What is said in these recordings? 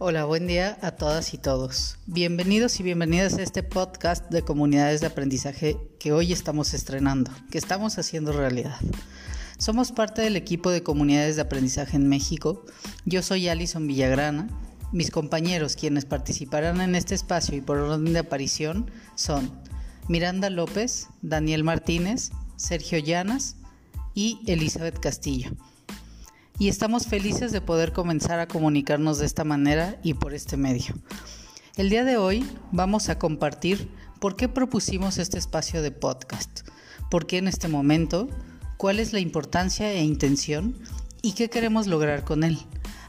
Hola, buen día a todas y todos. Bienvenidos y bienvenidas a este podcast de comunidades de aprendizaje que hoy estamos estrenando, que estamos haciendo realidad. Somos parte del equipo de comunidades de aprendizaje en México. Yo soy Alison Villagrana. Mis compañeros quienes participarán en este espacio y por orden de aparición son Miranda López, Daniel Martínez, Sergio Llanas y Elizabeth Castillo y estamos felices de poder comenzar a comunicarnos de esta manera y por este medio. El día de hoy vamos a compartir por qué propusimos este espacio de podcast, por qué en este momento, cuál es la importancia e intención y qué queremos lograr con él,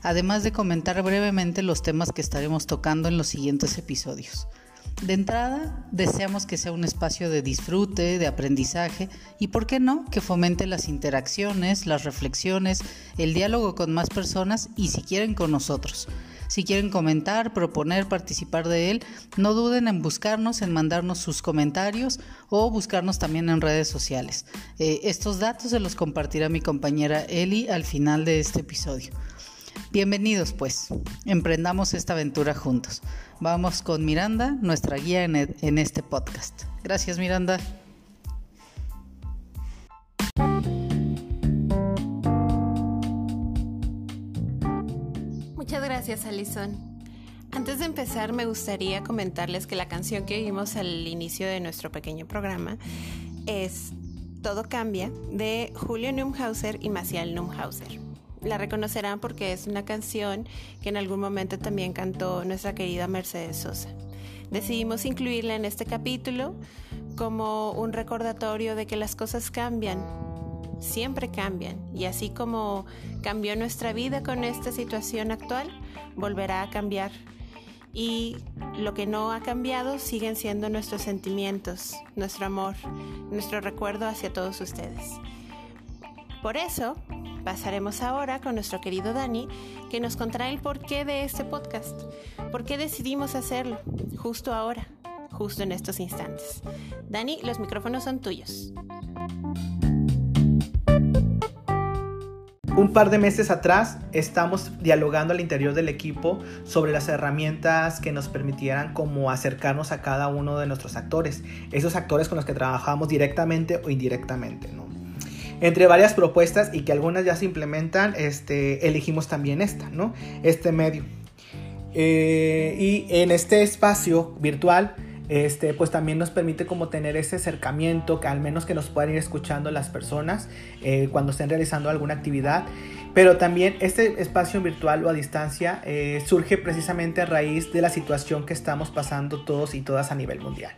además de comentar brevemente los temas que estaremos tocando en los siguientes episodios. De entrada, deseamos que sea un espacio de disfrute, de aprendizaje y, ¿por qué no?, que fomente las interacciones, las reflexiones, el diálogo con más personas y si quieren con nosotros. Si quieren comentar, proponer, participar de él, no duden en buscarnos, en mandarnos sus comentarios o buscarnos también en redes sociales. Eh, estos datos se los compartirá mi compañera Eli al final de este episodio. Bienvenidos pues, emprendamos esta aventura juntos. Vamos con Miranda, nuestra guía en, en este podcast. Gracias Miranda. Muchas gracias Alison. Antes de empezar me gustaría comentarles que la canción que oímos al inicio de nuestro pequeño programa es Todo cambia de Julio Neumhauser y Maciel Neumhauser la reconocerán porque es una canción que en algún momento también cantó nuestra querida Mercedes Sosa. Decidimos incluirla en este capítulo como un recordatorio de que las cosas cambian, siempre cambian, y así como cambió nuestra vida con esta situación actual, volverá a cambiar. Y lo que no ha cambiado siguen siendo nuestros sentimientos, nuestro amor, nuestro recuerdo hacia todos ustedes. Por eso, pasaremos ahora con nuestro querido Dani, que nos contará el porqué de este podcast. ¿Por qué decidimos hacerlo justo ahora, justo en estos instantes? Dani, los micrófonos son tuyos. Un par de meses atrás estamos dialogando al interior del equipo sobre las herramientas que nos permitieran como acercarnos a cada uno de nuestros actores, esos actores con los que trabajamos directamente o indirectamente, ¿no? Entre varias propuestas y que algunas ya se implementan, este, elegimos también esta, ¿no? Este medio. Eh, y en este espacio virtual, este, pues también nos permite como tener ese acercamiento, que al menos que nos puedan ir escuchando las personas eh, cuando estén realizando alguna actividad. Pero también este espacio virtual o a distancia eh, surge precisamente a raíz de la situación que estamos pasando todos y todas a nivel mundial.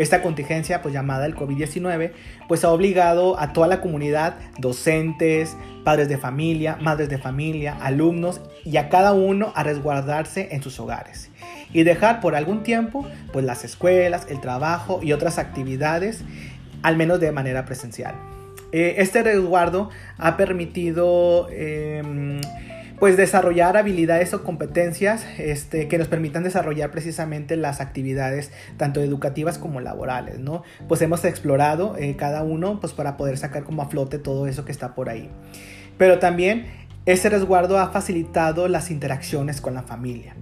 Esta contingencia, pues llamada el COVID-19, pues ha obligado a toda la comunidad, docentes, padres de familia, madres de familia, alumnos y a cada uno a resguardarse en sus hogares y dejar por algún tiempo pues las escuelas, el trabajo y otras actividades, al menos de manera presencial. Eh, este resguardo ha permitido em, pues desarrollar habilidades o competencias este, que nos permitan desarrollar precisamente las actividades tanto educativas como laborales, ¿no? Pues hemos explorado eh, cada uno pues para poder sacar como a flote todo eso que está por ahí. Pero también ese resguardo ha facilitado las interacciones con la familia.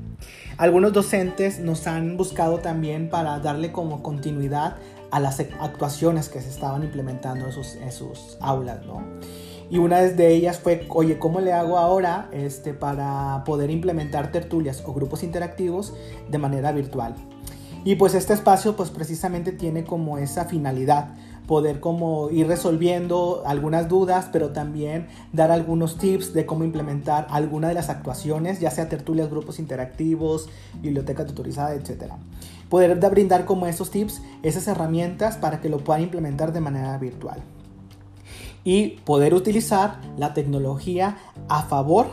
Algunos docentes nos han buscado también para darle como continuidad a las actuaciones que se estaban implementando en sus, en sus aulas, ¿no? Y una de ellas fue, oye, ¿cómo le hago ahora este, para poder implementar tertulias o grupos interactivos de manera virtual? Y pues este espacio pues precisamente tiene como esa finalidad, poder como ir resolviendo algunas dudas, pero también dar algunos tips de cómo implementar alguna de las actuaciones, ya sea tertulias, grupos interactivos, biblioteca tutorizada, etc. Poder brindar como esos tips, esas herramientas para que lo puedan implementar de manera virtual y poder utilizar la tecnología a favor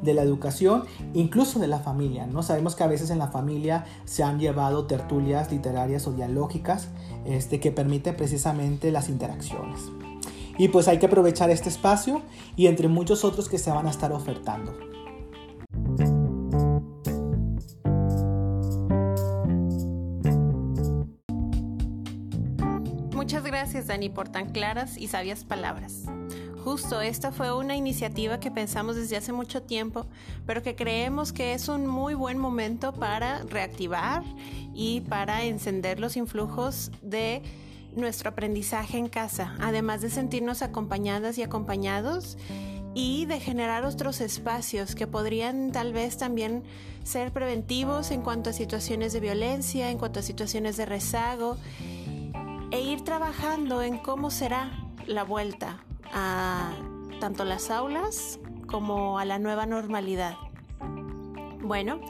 de la educación, incluso de la familia. ¿no? Sabemos que a veces en la familia se han llevado tertulias literarias o dialógicas este, que permiten precisamente las interacciones. Y pues hay que aprovechar este espacio y entre muchos otros que se van a estar ofertando. Gracias Dani por tan claras y sabias palabras. Justo esta fue una iniciativa que pensamos desde hace mucho tiempo, pero que creemos que es un muy buen momento para reactivar y para encender los influjos de nuestro aprendizaje en casa, además de sentirnos acompañadas y acompañados y de generar otros espacios que podrían tal vez también ser preventivos en cuanto a situaciones de violencia, en cuanto a situaciones de rezago e ir trabajando en cómo será la vuelta a tanto las aulas como a la nueva normalidad. Bueno,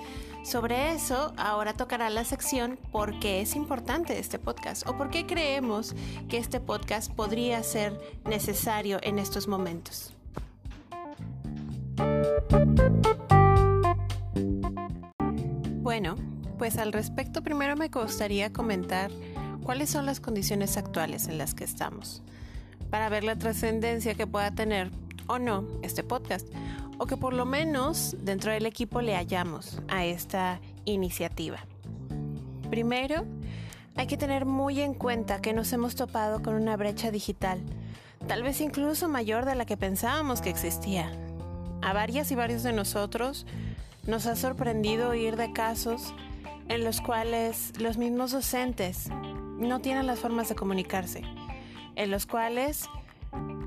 sobre eso ahora tocará la sección por qué es importante este podcast o por qué creemos que este podcast podría ser necesario en estos momentos. Bueno, pues al respecto primero me gustaría comentar cuáles son las condiciones actuales en las que estamos para ver la trascendencia que pueda tener o no este podcast, o que por lo menos dentro del equipo le hallamos a esta iniciativa. Primero, hay que tener muy en cuenta que nos hemos topado con una brecha digital, tal vez incluso mayor de la que pensábamos que existía. A varias y varios de nosotros nos ha sorprendido oír de casos en los cuales los mismos docentes no tienen las formas de comunicarse en los cuales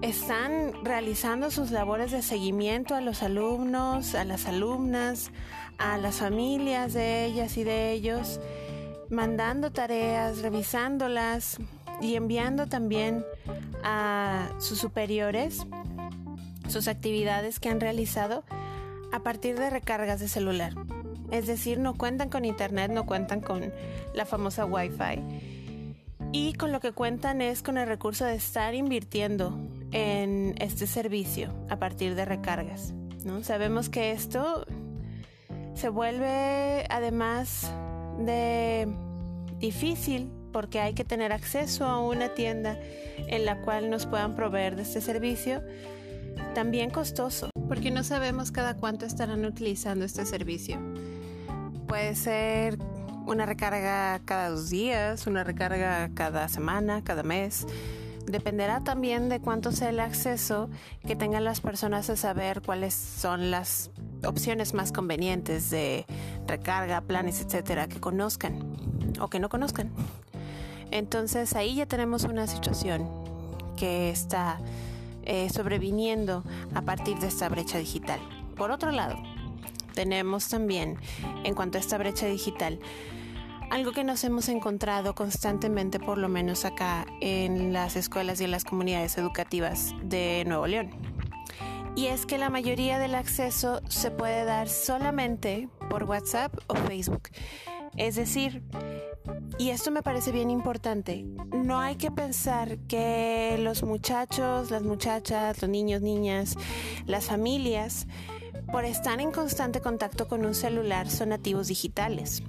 están realizando sus labores de seguimiento a los alumnos, a las alumnas, a las familias de ellas y de ellos, mandando tareas, revisándolas y enviando también a sus superiores sus actividades que han realizado a partir de recargas de celular. Es decir, no cuentan con internet, no cuentan con la famosa Wi-Fi y con lo que cuentan es con el recurso de estar invirtiendo en este servicio a partir de recargas. ¿no? Sabemos que esto se vuelve además de difícil porque hay que tener acceso a una tienda en la cual nos puedan proveer de este servicio, también costoso, porque no sabemos cada cuánto estarán utilizando este servicio. Puede ser una recarga cada dos días, una recarga cada semana, cada mes. Dependerá también de cuánto sea el acceso que tengan las personas a saber cuáles son las opciones más convenientes de recarga, planes, etcétera, que conozcan o que no conozcan. Entonces ahí ya tenemos una situación que está eh, sobreviniendo a partir de esta brecha digital. Por otro lado, tenemos también, en cuanto a esta brecha digital, algo que nos hemos encontrado constantemente, por lo menos acá en las escuelas y en las comunidades educativas de Nuevo León. Y es que la mayoría del acceso se puede dar solamente por WhatsApp o Facebook. Es decir, y esto me parece bien importante, no hay que pensar que los muchachos, las muchachas, los niños, niñas, las familias, por estar en constante contacto con un celular son nativos digitales.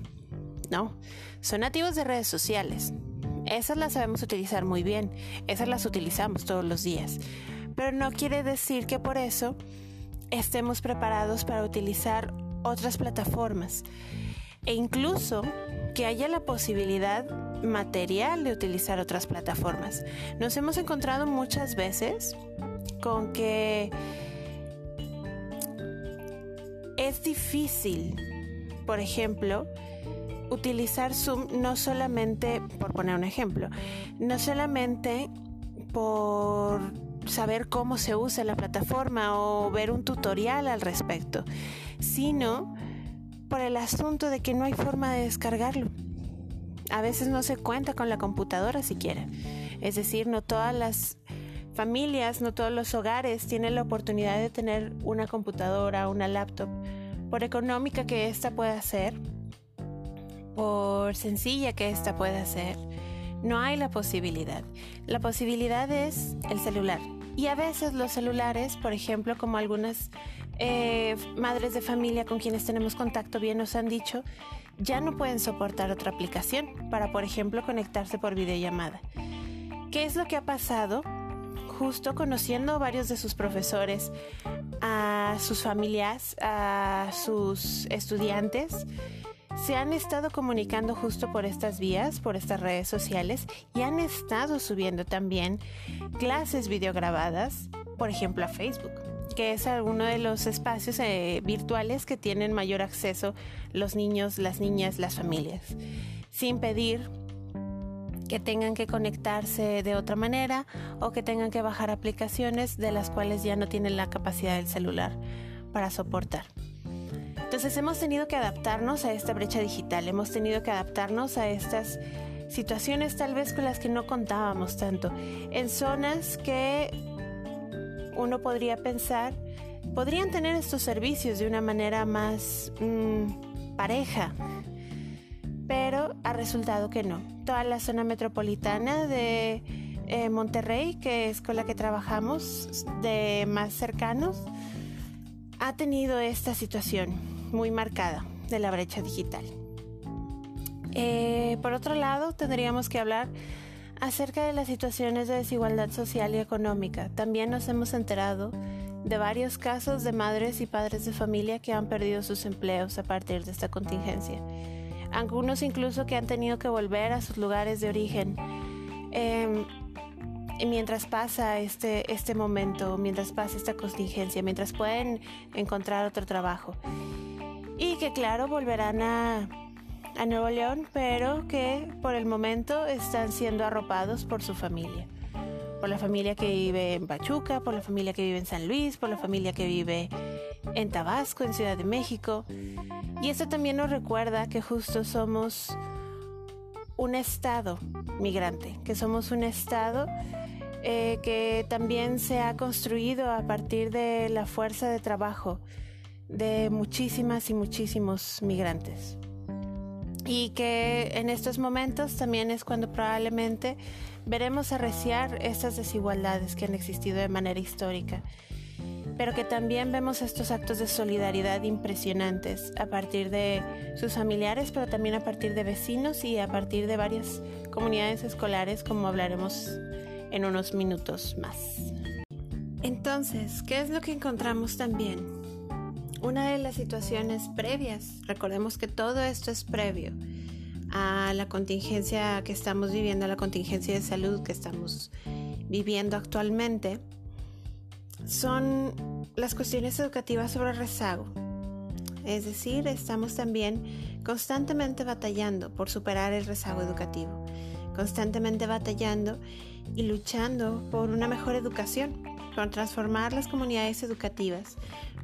No, son nativos de redes sociales. Esas las sabemos utilizar muy bien, esas las utilizamos todos los días. Pero no quiere decir que por eso estemos preparados para utilizar otras plataformas. E incluso que haya la posibilidad material de utilizar otras plataformas. Nos hemos encontrado muchas veces con que es difícil, por ejemplo, utilizar Zoom no solamente, por poner un ejemplo, no solamente por saber cómo se usa la plataforma o ver un tutorial al respecto, sino por el asunto de que no hay forma de descargarlo. A veces no se cuenta con la computadora siquiera. Es decir, no todas las familias, no todos los hogares tienen la oportunidad de tener una computadora, una laptop, por económica que ésta pueda ser por sencilla que ésta pueda ser, no hay la posibilidad. La posibilidad es el celular. Y a veces los celulares, por ejemplo, como algunas eh, madres de familia con quienes tenemos contacto bien nos han dicho, ya no pueden soportar otra aplicación para, por ejemplo, conectarse por videollamada. ¿Qué es lo que ha pasado? Justo conociendo a varios de sus profesores, a sus familias, a sus estudiantes, se han estado comunicando justo por estas vías, por estas redes sociales y han estado subiendo también clases videograbadas por ejemplo, a Facebook, que es uno de los espacios eh, virtuales que tienen mayor acceso los niños, las niñas, las familias, sin pedir que tengan que conectarse de otra manera o que tengan que bajar aplicaciones de las cuales ya no tienen la capacidad del celular para soportar. Entonces hemos tenido que adaptarnos a esta brecha digital, hemos tenido que adaptarnos a estas situaciones tal vez con las que no contábamos tanto, en zonas que uno podría pensar podrían tener estos servicios de una manera más mm, pareja, pero ha resultado que no. Toda la zona metropolitana de eh, Monterrey, que es con la que trabajamos de más cercanos, ha tenido esta situación muy marcada de la brecha digital. Eh, por otro lado, tendríamos que hablar acerca de las situaciones de desigualdad social y económica. También nos hemos enterado de varios casos de madres y padres de familia que han perdido sus empleos a partir de esta contingencia algunos incluso que han tenido que volver a sus lugares de origen. Em, mientras pasa este, este momento, mientras pasa esta contingencia, mientras pueden encontrar otro trabajo. Y que claro, volverán a, a Nuevo León, pero que por el momento están siendo arropados por su familia. Por la familia que vive en Pachuca, por la familia que vive en San Luis, por la familia que vive en Tabasco, en Ciudad de México. Y esto también nos recuerda que justo somos un estado migrante, que somos un estado eh, que también se ha construido a partir de la fuerza de trabajo de muchísimas y muchísimos migrantes. Y que en estos momentos también es cuando probablemente veremos arreciar estas desigualdades que han existido de manera histórica pero que también vemos estos actos de solidaridad impresionantes a partir de sus familiares, pero también a partir de vecinos y a partir de varias comunidades escolares, como hablaremos en unos minutos más. Entonces, ¿qué es lo que encontramos también? Una de las situaciones previas, recordemos que todo esto es previo a la contingencia que estamos viviendo, a la contingencia de salud que estamos viviendo actualmente, son las cuestiones educativas sobre rezago. Es decir, estamos también constantemente batallando por superar el rezago educativo, constantemente batallando y luchando por una mejor educación, por transformar las comunidades educativas,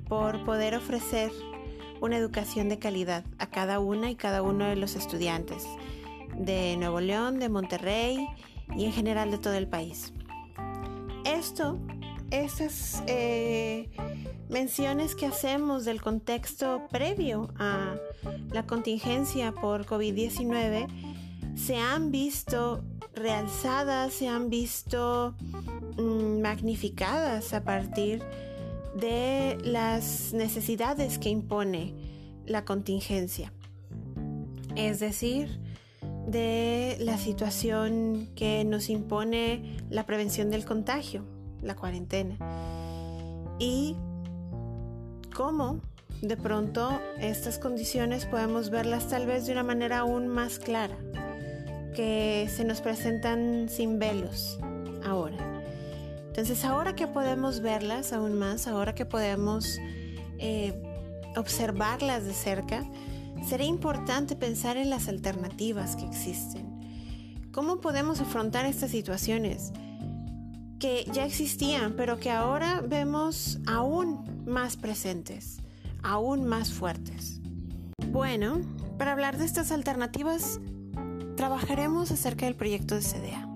por poder ofrecer una educación de calidad a cada una y cada uno de los estudiantes de Nuevo León, de Monterrey y en general de todo el país. Esto esas eh, menciones que hacemos del contexto previo a la contingencia por COVID-19 se han visto realzadas, se han visto mm, magnificadas a partir de las necesidades que impone la contingencia. Es decir, de la situación que nos impone la prevención del contagio la cuarentena. Y cómo de pronto estas condiciones podemos verlas tal vez de una manera aún más clara, que se nos presentan sin velos ahora. Entonces ahora que podemos verlas aún más, ahora que podemos eh, observarlas de cerca, sería importante pensar en las alternativas que existen. ¿Cómo podemos afrontar estas situaciones? que ya existían, pero que ahora vemos aún más presentes, aún más fuertes. Bueno, para hablar de estas alternativas, trabajaremos acerca del proyecto de CDA.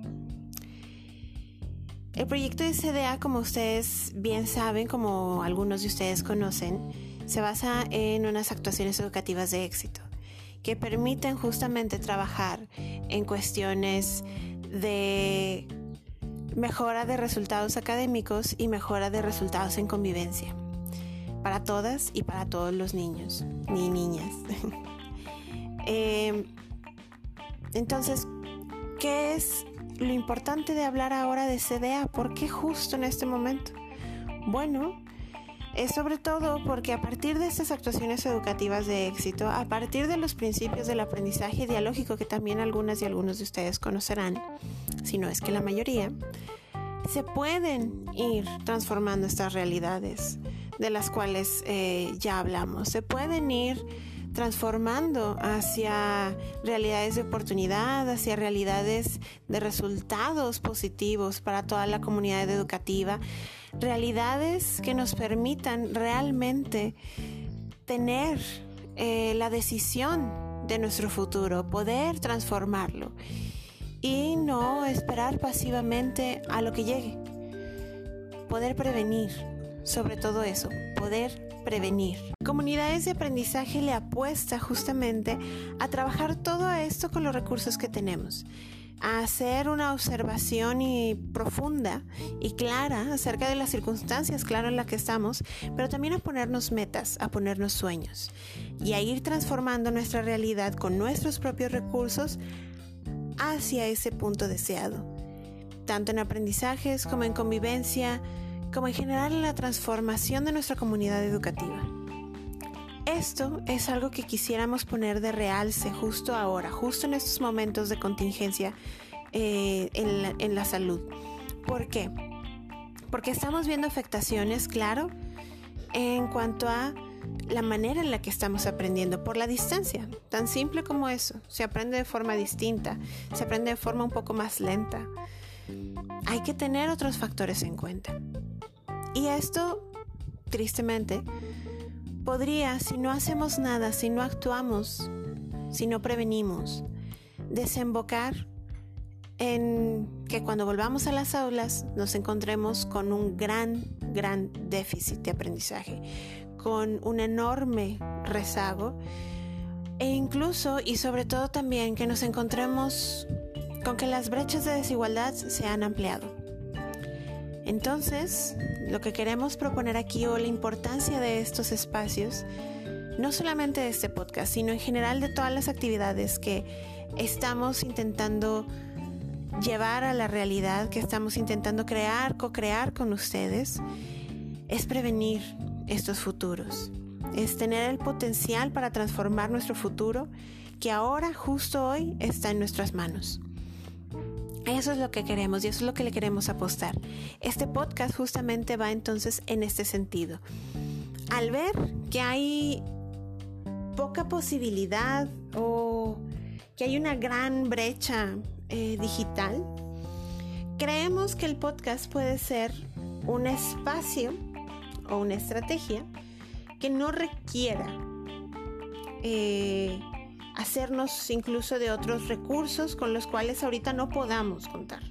El proyecto de CDA, como ustedes bien saben, como algunos de ustedes conocen, se basa en unas actuaciones educativas de éxito que permiten justamente trabajar en cuestiones de mejora de resultados académicos y mejora de resultados en convivencia para todas y para todos los niños ni niñas. Eh, entonces, ¿qué es lo importante de hablar ahora de CDA? ¿Por qué justo en este momento? Bueno, es sobre todo porque a partir de estas actuaciones educativas de éxito, a partir de los principios del aprendizaje dialógico que también algunas y algunos de ustedes conocerán, si no es que la mayoría, se pueden ir transformando estas realidades de las cuales eh, ya hablamos. Se pueden ir transformando hacia realidades de oportunidad, hacia realidades de resultados positivos para toda la comunidad educativa, realidades que nos permitan realmente tener eh, la decisión de nuestro futuro, poder transformarlo y no esperar pasivamente a lo que llegue. Poder prevenir, sobre todo eso, poder prevenir. Comunidades de aprendizaje le apuesta justamente a trabajar todo esto con los recursos que tenemos a hacer una observación y profunda y clara acerca de las circunstancias, claro, en las que estamos, pero también a ponernos metas, a ponernos sueños y a ir transformando nuestra realidad con nuestros propios recursos hacia ese punto deseado, tanto en aprendizajes como en convivencia, como en general en la transformación de nuestra comunidad educativa. Esto es algo que quisiéramos poner de realce justo ahora, justo en estos momentos de contingencia eh, en, la, en la salud. ¿Por qué? Porque estamos viendo afectaciones, claro, en cuanto a la manera en la que estamos aprendiendo por la distancia, tan simple como eso. Se aprende de forma distinta, se aprende de forma un poco más lenta. Hay que tener otros factores en cuenta. Y esto, tristemente, podría, si no hacemos nada, si no actuamos, si no prevenimos, desembocar en que cuando volvamos a las aulas nos encontremos con un gran, gran déficit de aprendizaje, con un enorme rezago e incluso y sobre todo también que nos encontremos con que las brechas de desigualdad se han ampliado. Entonces, lo que queremos proponer aquí o la importancia de estos espacios, no solamente de este podcast, sino en general de todas las actividades que estamos intentando llevar a la realidad, que estamos intentando crear, co-crear con ustedes, es prevenir estos futuros, es tener el potencial para transformar nuestro futuro que ahora, justo hoy, está en nuestras manos. Eso es lo que queremos y eso es lo que le queremos apostar. Este podcast justamente va entonces en este sentido. Al ver que hay poca posibilidad o que hay una gran brecha eh, digital, creemos que el podcast puede ser un espacio o una estrategia que no requiera eh, hacernos incluso de otros recursos con los cuales ahorita no podamos contar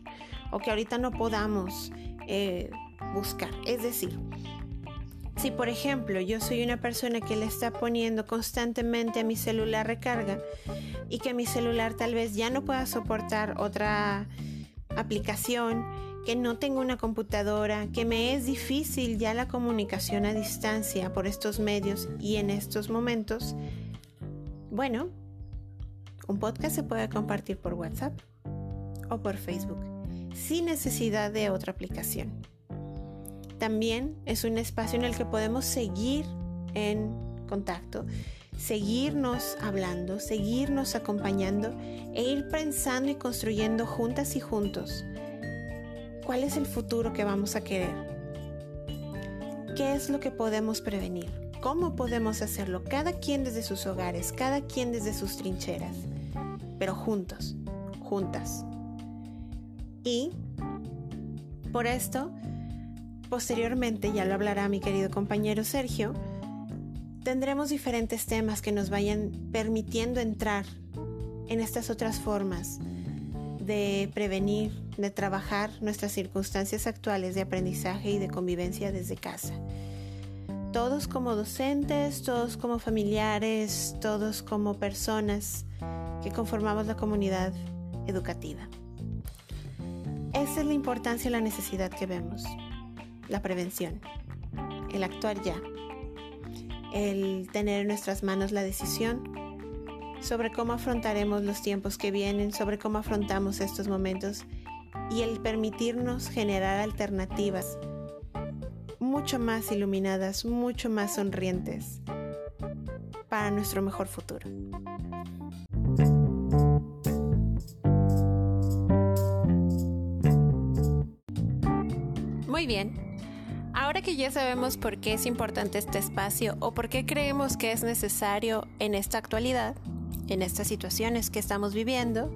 o que ahorita no podamos eh, buscar. Es decir, si por ejemplo yo soy una persona que le está poniendo constantemente a mi celular recarga y que mi celular tal vez ya no pueda soportar otra aplicación, que no tengo una computadora, que me es difícil ya la comunicación a distancia por estos medios y en estos momentos, bueno, un podcast se puede compartir por WhatsApp o por Facebook sin necesidad de otra aplicación. También es un espacio en el que podemos seguir en contacto, seguirnos hablando, seguirnos acompañando e ir pensando y construyendo juntas y juntos cuál es el futuro que vamos a querer. ¿Qué es lo que podemos prevenir? ¿Cómo podemos hacerlo? Cada quien desde sus hogares, cada quien desde sus trincheras pero juntos, juntas. Y por esto, posteriormente, ya lo hablará mi querido compañero Sergio, tendremos diferentes temas que nos vayan permitiendo entrar en estas otras formas de prevenir, de trabajar nuestras circunstancias actuales de aprendizaje y de convivencia desde casa. Todos como docentes, todos como familiares, todos como personas que conformamos la comunidad educativa. Esa es la importancia y la necesidad que vemos. La prevención, el actuar ya, el tener en nuestras manos la decisión sobre cómo afrontaremos los tiempos que vienen, sobre cómo afrontamos estos momentos y el permitirnos generar alternativas mucho más iluminadas, mucho más sonrientes para nuestro mejor futuro. Muy bien. Ahora que ya sabemos por qué es importante este espacio o por qué creemos que es necesario en esta actualidad, en estas situaciones que estamos viviendo,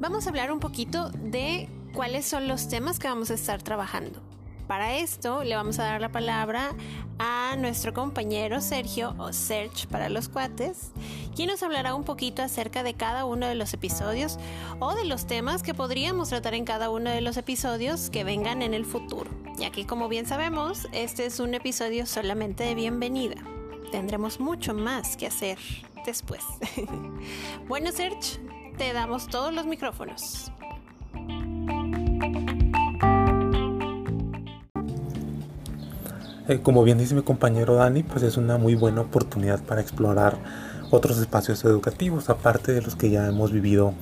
vamos a hablar un poquito de cuáles son los temas que vamos a estar trabajando. Para esto le vamos a dar la palabra a nuestro compañero Sergio o Serge para los cuates, quien nos hablará un poquito acerca de cada uno de los episodios o de los temas que podríamos tratar en cada uno de los episodios que vengan en el futuro. Y aquí, como bien sabemos, este es un episodio solamente de bienvenida. Tendremos mucho más que hacer después. bueno, Serge, te damos todos los micrófonos. Eh, como bien dice mi compañero Dani, pues es una muy buena oportunidad para explorar otros espacios educativos, aparte de los que ya hemos vivido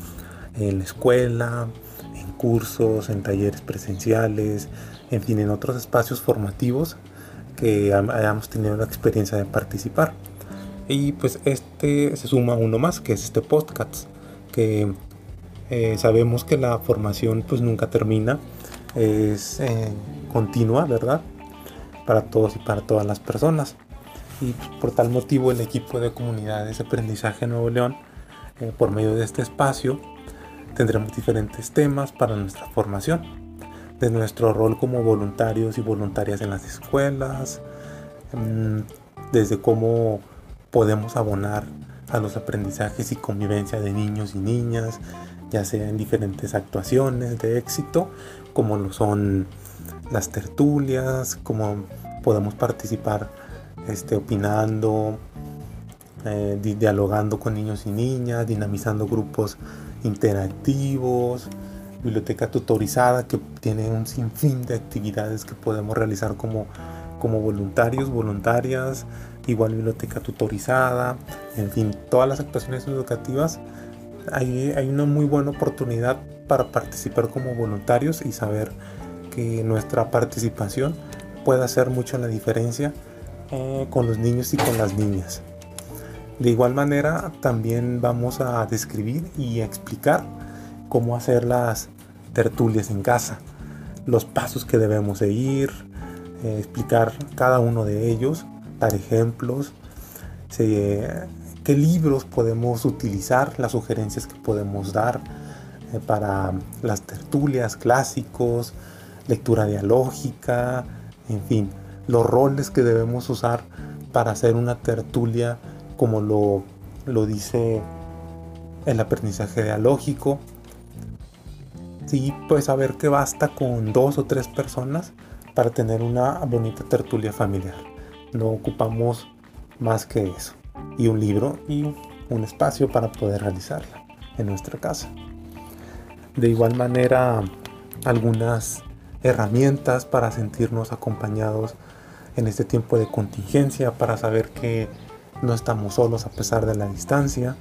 en la escuela, en cursos, en talleres presenciales, en fin, en otros espacios formativos que hayamos tenido la experiencia de participar. Y pues este se suma uno más, que es este podcast, que eh, sabemos que la formación pues nunca termina, es eh, continua, ¿verdad? Para todos y para todas las personas. Y por tal motivo el equipo de comunidades de aprendizaje Nuevo León, eh, por medio de este espacio, tendremos diferentes temas para nuestra formación. De nuestro rol como voluntarios y voluntarias en las escuelas, mm, desde cómo podemos abonar a los aprendizajes y convivencia de niños y niñas, ya sea en diferentes actuaciones de éxito, como lo son las tertulias, como podemos participar este, opinando, eh, dialogando con niños y niñas, dinamizando grupos interactivos, biblioteca tutorizada que tiene un sinfín de actividades que podemos realizar como, como voluntarios, voluntarias, igual biblioteca tutorizada, en fin, todas las actuaciones educativas. Hay, hay una muy buena oportunidad para participar como voluntarios y saber que nuestra participación puede hacer mucho la diferencia eh, con los niños y con las niñas. De igual manera, también vamos a describir y explicar cómo hacer las tertulias en casa, los pasos que debemos seguir, eh, explicar cada uno de ellos, dar ejemplos, qué libros podemos utilizar, las sugerencias que podemos dar eh, para las tertulias, clásicos, lectura dialógica, en fin, los roles que debemos usar para hacer una tertulia como lo, lo dice el aprendizaje dialógico. Sí, pues saber que basta con dos o tres personas para tener una bonita tertulia familiar. No ocupamos más que eso. Y un libro y un espacio para poder realizarla en nuestra casa. De igual manera, algunas herramientas para sentirnos acompañados en este tiempo de contingencia, para saber que no estamos solos a pesar de la distancia.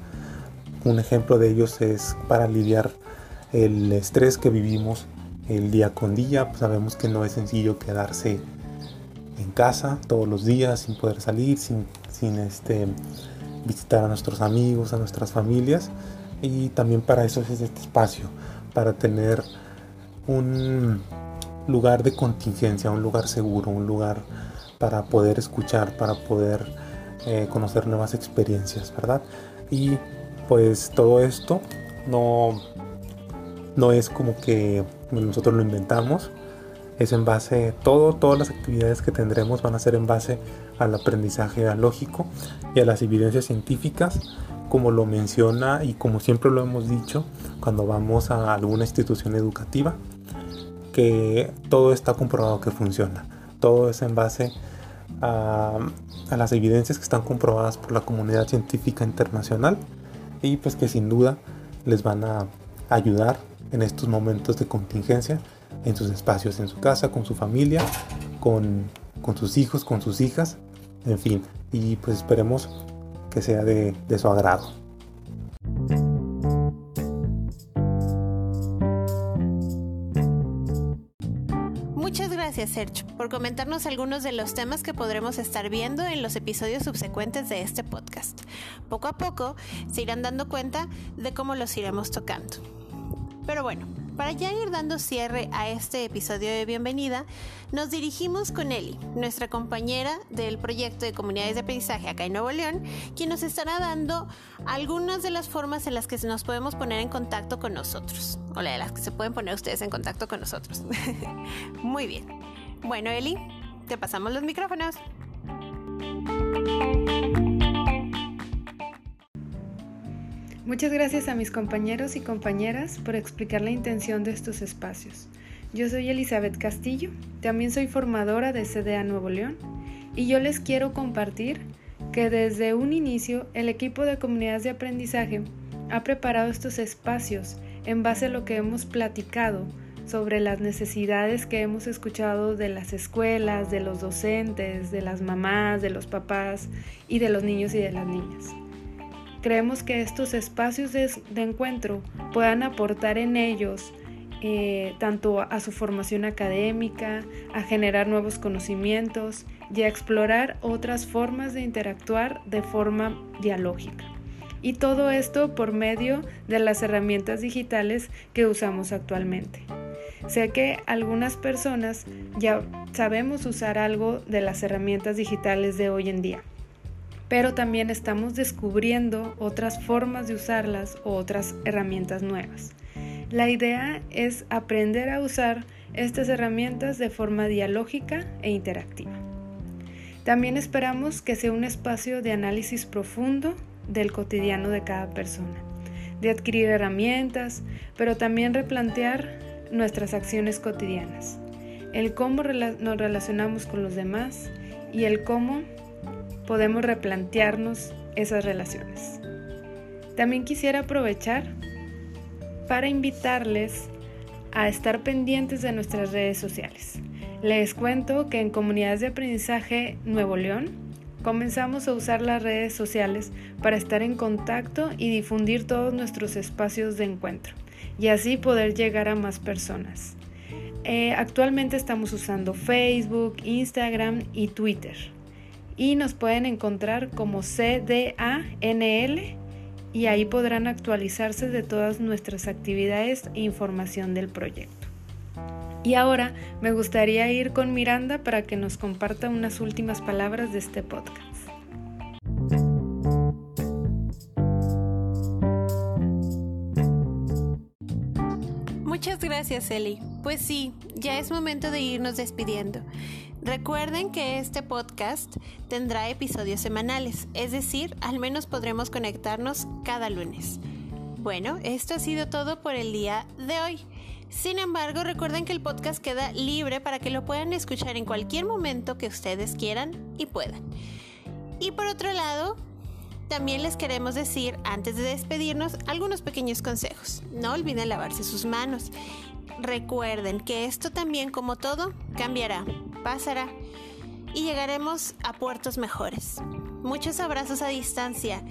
Un ejemplo de ellos es para lidiar el estrés que vivimos el día con día. Pues sabemos que no es sencillo quedarse en casa todos los días sin poder salir, sin, sin este, visitar a nuestros amigos, a nuestras familias. Y también para eso es este espacio, para tener un, lugar de contingencia, un lugar seguro, un lugar para poder escuchar, para poder eh, conocer nuevas experiencias, ¿verdad? Y pues todo esto no, no es como que nosotros lo inventamos, es en base, todo, todas las actividades que tendremos van a ser en base al aprendizaje lógico y a las evidencias científicas, como lo menciona y como siempre lo hemos dicho cuando vamos a alguna institución educativa que todo está comprobado que funciona. Todo es en base a, las evidencias que están comprobadas por la comunidad científica internacional y pues que sin duda les van a ayudar en estos momentos de contingencia en sus espacios, en su casa, con su familia, con, sus hijos, con sus hijas, en fin. Y pues esperemos que sea de su agrado. Por comentarnos algunos de los temas que podremos estar viendo en los episodios subsecuentes de este podcast. Poco a poco se irán dando cuenta de cómo los iremos tocando. Pero bueno, para ya ir dando cierre a este episodio de bienvenida, nos dirigimos con Eli, nuestra compañera del proyecto de comunidades de aprendizaje acá en Nuevo León, quien nos estará dando algunas de las formas en las que nos podemos poner en contacto con nosotros, o de las que se pueden poner ustedes en contacto con nosotros. Muy bien. Bueno, Eli, te pasamos los micrófonos. Muchas gracias a mis compañeros y compañeras por explicar la intención de estos espacios. Yo soy Elizabeth Castillo, también soy formadora de CDA Nuevo León y yo les quiero compartir que desde un inicio el equipo de comunidades de aprendizaje ha preparado estos espacios en base a lo que hemos platicado sobre las necesidades que hemos escuchado de las escuelas, de los docentes, de las mamás, de los papás y de los niños y de las niñas. Creemos que estos espacios de, encuentro puedan aportar en ellos eh, tanto a su formación académica, a generar nuevos conocimientos y a explorar otras formas de interactuar de forma dialógica. Y todo esto por medio de las herramientas digitales que usamos actualmente. Sé que algunas personas ya sabemos usar algo de las herramientas digitales de hoy en día pero también estamos descubriendo otras formas de usarlas o otras herramientas nuevas. La idea es aprender a usar estas herramientas de forma dialógica e interactiva. También esperamos que sea un espacio de análisis profundo del cotidiano de cada persona, de adquirir herramientas, pero también replantear nuestras acciones cotidianas, el cómo nos relacionamos con los demás y el cómo podemos replantearnos esas relaciones. También quisiera aprovechar para invitarles a estar pendientes de nuestras redes sociales. Les cuento que en Comunidades de Aprendizaje Nuevo León comenzamos a usar las redes sociales para estar en contacto y difundir todos nuestros espacios de encuentro y así poder llegar a más personas. Eh, actualmente estamos usando Facebook, Instagram y Twitter y nos pueden encontrar como CDANL y ahí podrán actualizarse de todas nuestras actividades e información del proyecto. Y ahora me gustaría ir con Miranda para que nos comparta unas últimas palabras de este podcast. Muchas gracias, Eli. Pues sí, ya es momento de irnos despidiendo. Recuerden que este podcast tendrá episodios semanales, es decir, al menos podremos conectarnos cada lunes. Bueno, esto ha sido todo por el día de hoy. Sin embargo, recuerden que el podcast queda libre para que lo puedan escuchar en cualquier momento que ustedes quieran y puedan. Y por otro lado, también les queremos decir, antes de despedirnos, algunos pequeños consejos. No olviden lavarse sus manos. Recuerden que esto también, como todo, cambiará pasará y llegaremos a puertos mejores. Muchos abrazos a distancia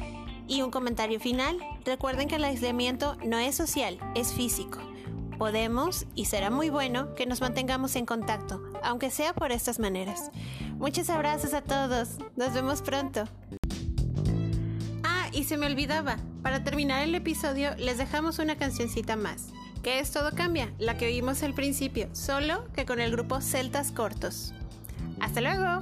y un comentario final. Recuerden que el aislamiento no es social, es físico. Podemos, y será muy bueno, que nos mantengamos en contacto, aunque sea por estas maneras. Muchos abrazos a todos. Nos vemos pronto. Y se me olvidaba. Para terminar el episodio les dejamos una cancioncita más que es Todo Cambia, la que oímos al principio, solo que con el grupo Celtas Cortos. ¡Hasta luego!